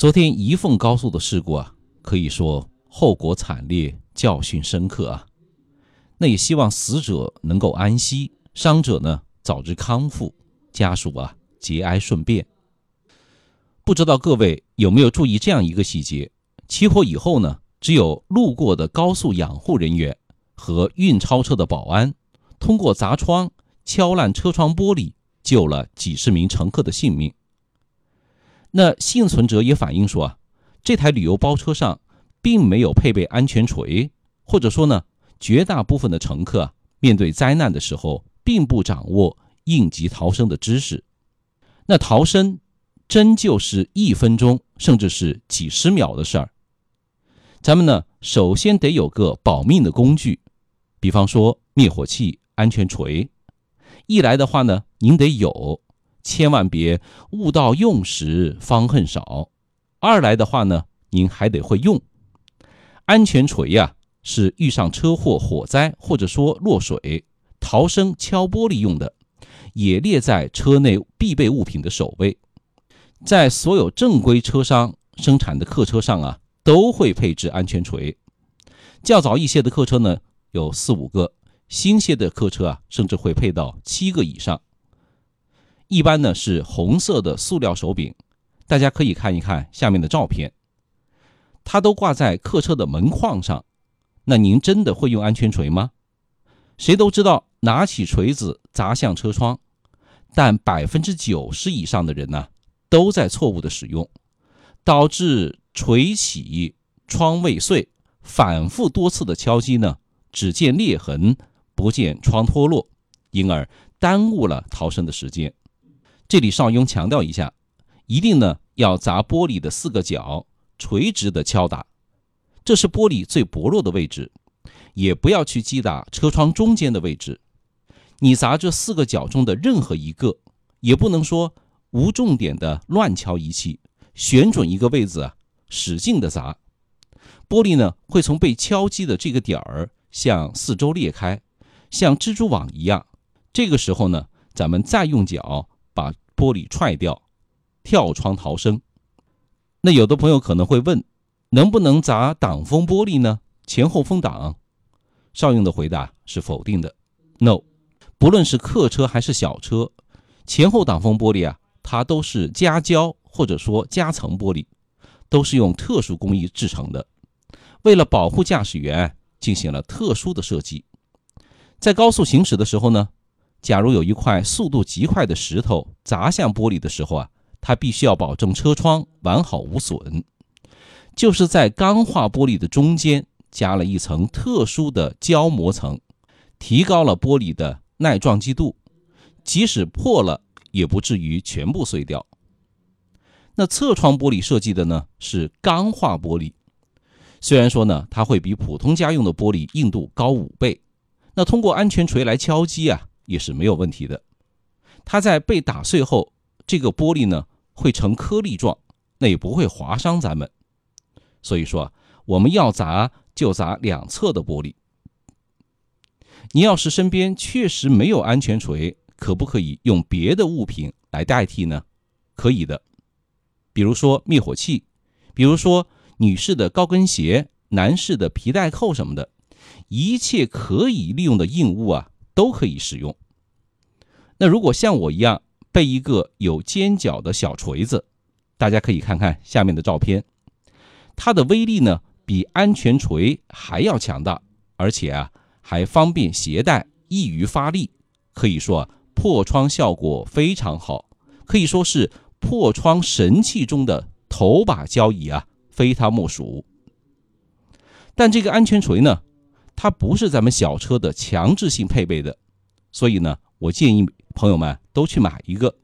昨天宜凤高速的事故啊，可以说后果惨烈，教训深刻啊。那也希望死者能够安息，伤者呢早日康复，家属啊节哀顺变。不知道各位有没有注意这样一个细节？起火以后呢，只有路过的高速养护人员和运钞车的保安，通过砸窗、敲烂车窗玻璃，救了几十名乘客的性命。那幸存者也反映说啊，这台旅游包车上并没有配备安全锤，或者说呢，绝大部分的乘客啊，面对灾难的时候并不掌握应急逃生的知识。那逃生真就是一分钟，甚至是几十秒的事儿。咱们呢，首先得有个保命的工具，比方说灭火器、安全锤。一来的话呢，您得有。千万别悟到用时方恨少。二来的话呢，您还得会用安全锤呀，是遇上车祸、火灾或者说落水逃生敲玻璃用的，也列在车内必备物品的首位。在所有正规车商生产的客车上啊，都会配置安全锤。较早一些的客车呢，有四五个；新些的客车啊，甚至会配到七个以上。一般呢是红色的塑料手柄，大家可以看一看下面的照片，它都挂在客车的门框上。那您真的会用安全锤吗？谁都知道拿起锤子砸向车窗，但百分之九十以上的人呢都在错误的使用，导致锤起窗未碎，反复多次的敲击呢，只见裂痕不见窗脱落，因而耽误了逃生的时间。这里邵雍强调一下，一定呢要砸玻璃的四个角，垂直的敲打，这是玻璃最薄弱的位置，也不要去击打车窗中间的位置。你砸这四个角中的任何一个，也不能说无重点的乱敲一气，选准一个位置啊，使劲的砸，玻璃呢会从被敲击的这个点儿向四周裂开，像蜘蛛网一样。这个时候呢，咱们再用脚。把玻璃踹掉，跳窗逃生。那有的朋友可能会问，能不能砸挡风玻璃呢？前后风挡？邵勇的回答是否定的。No，不论是客车还是小车，前后挡风玻璃啊，它都是加胶或者说夹层玻璃，都是用特殊工艺制成的，为了保护驾驶员进行了特殊的设计。在高速行驶的时候呢？假如有一块速度极快的石头砸向玻璃的时候啊，它必须要保证车窗完好无损，就是在钢化玻璃的中间加了一层特殊的胶膜层，提高了玻璃的耐撞击度，即使破了也不至于全部碎掉。那侧窗玻璃设计的呢是钢化玻璃，虽然说呢它会比普通家用的玻璃硬度高五倍，那通过安全锤来敲击啊。也是没有问题的，它在被打碎后，这个玻璃呢会成颗粒状，那也不会划伤咱们。所以说，我们要砸就砸两侧的玻璃。你要是身边确实没有安全锤，可不可以用别的物品来代替呢？可以的，比如说灭火器，比如说女士的高跟鞋、男士的皮带扣什么的，一切可以利用的硬物啊。都可以使用。那如果像我一样备一个有尖角的小锤子，大家可以看看下面的照片，它的威力呢比安全锤还要强大，而且啊还方便携带，易于发力，可以说破窗效果非常好，可以说是破窗神器中的头把交椅啊，非它莫属。但这个安全锤呢？它不是咱们小车的强制性配备的，所以呢，我建议朋友们都去买一个。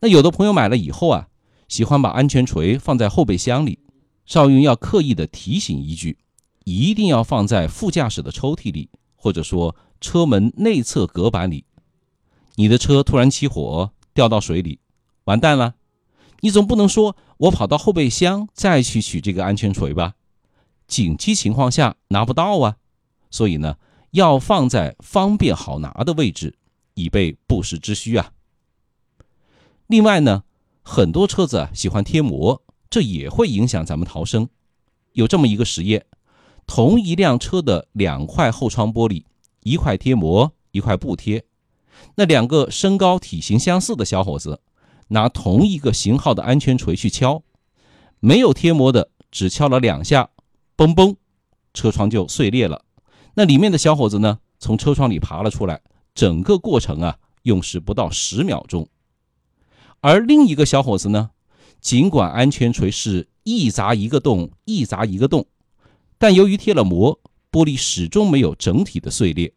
那有的朋友买了以后啊，喜欢把安全锤放在后备箱里，邵云要刻意的提醒一句，一定要放在副驾驶的抽屉里，或者说车门内侧隔板里。你的车突然起火掉到水里，完蛋了，你总不能说我跑到后备箱再去取这个安全锤吧？紧急情况下拿不到啊。所以呢，要放在方便好拿的位置，以备不时之需啊。另外呢，很多车子喜欢贴膜，这也会影响咱们逃生。有这么一个实验，同一辆车的两块后窗玻璃，一块贴膜，一块不贴。那两个身高体型相似的小伙子，拿同一个型号的安全锤去敲，没有贴膜的只敲了两下，嘣嘣，车窗就碎裂了。那里面的小伙子呢，从车窗里爬了出来，整个过程啊，用时不到十秒钟。而另一个小伙子呢，尽管安全锤是一砸一个洞，一砸一个洞，但由于贴了膜，玻璃始终没有整体的碎裂。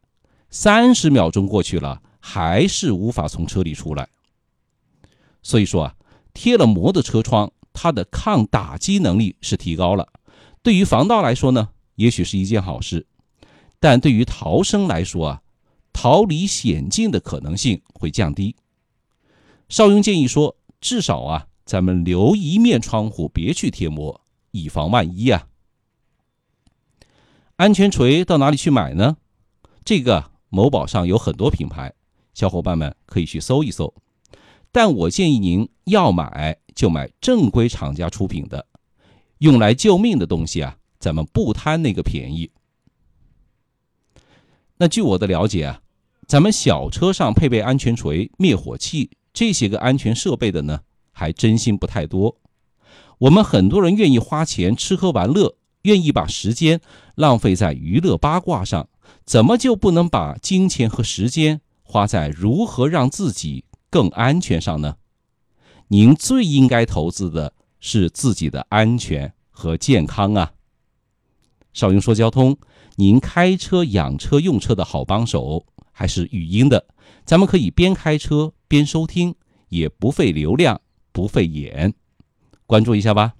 三十秒钟过去了，还是无法从车里出来。所以说啊，贴了膜的车窗，它的抗打击能力是提高了。对于防盗来说呢，也许是一件好事，但对于逃生来说啊，逃离险境的可能性会降低。邵雍建议说，至少啊，咱们留一面窗户别去贴膜，以防万一啊。安全锤到哪里去买呢？这个某宝上有很多品牌，小伙伴们可以去搜一搜。但我建议您要买就买正规厂家出品的，用来救命的东西啊，咱们不贪那个便宜。那据我的了解啊，咱们小车上配备安全锤、灭火器。这些个安全设备的呢，还真心不太多。我们很多人愿意花钱吃喝玩乐，愿意把时间浪费在娱乐八卦上，怎么就不能把金钱和时间花在如何让自己更安全上呢？您最应该投资的是自己的安全和健康啊！少英说交通，您开车养车用车的好帮手，还是语音的。咱们可以边开车边收听，也不费流量，不费眼，关注一下吧。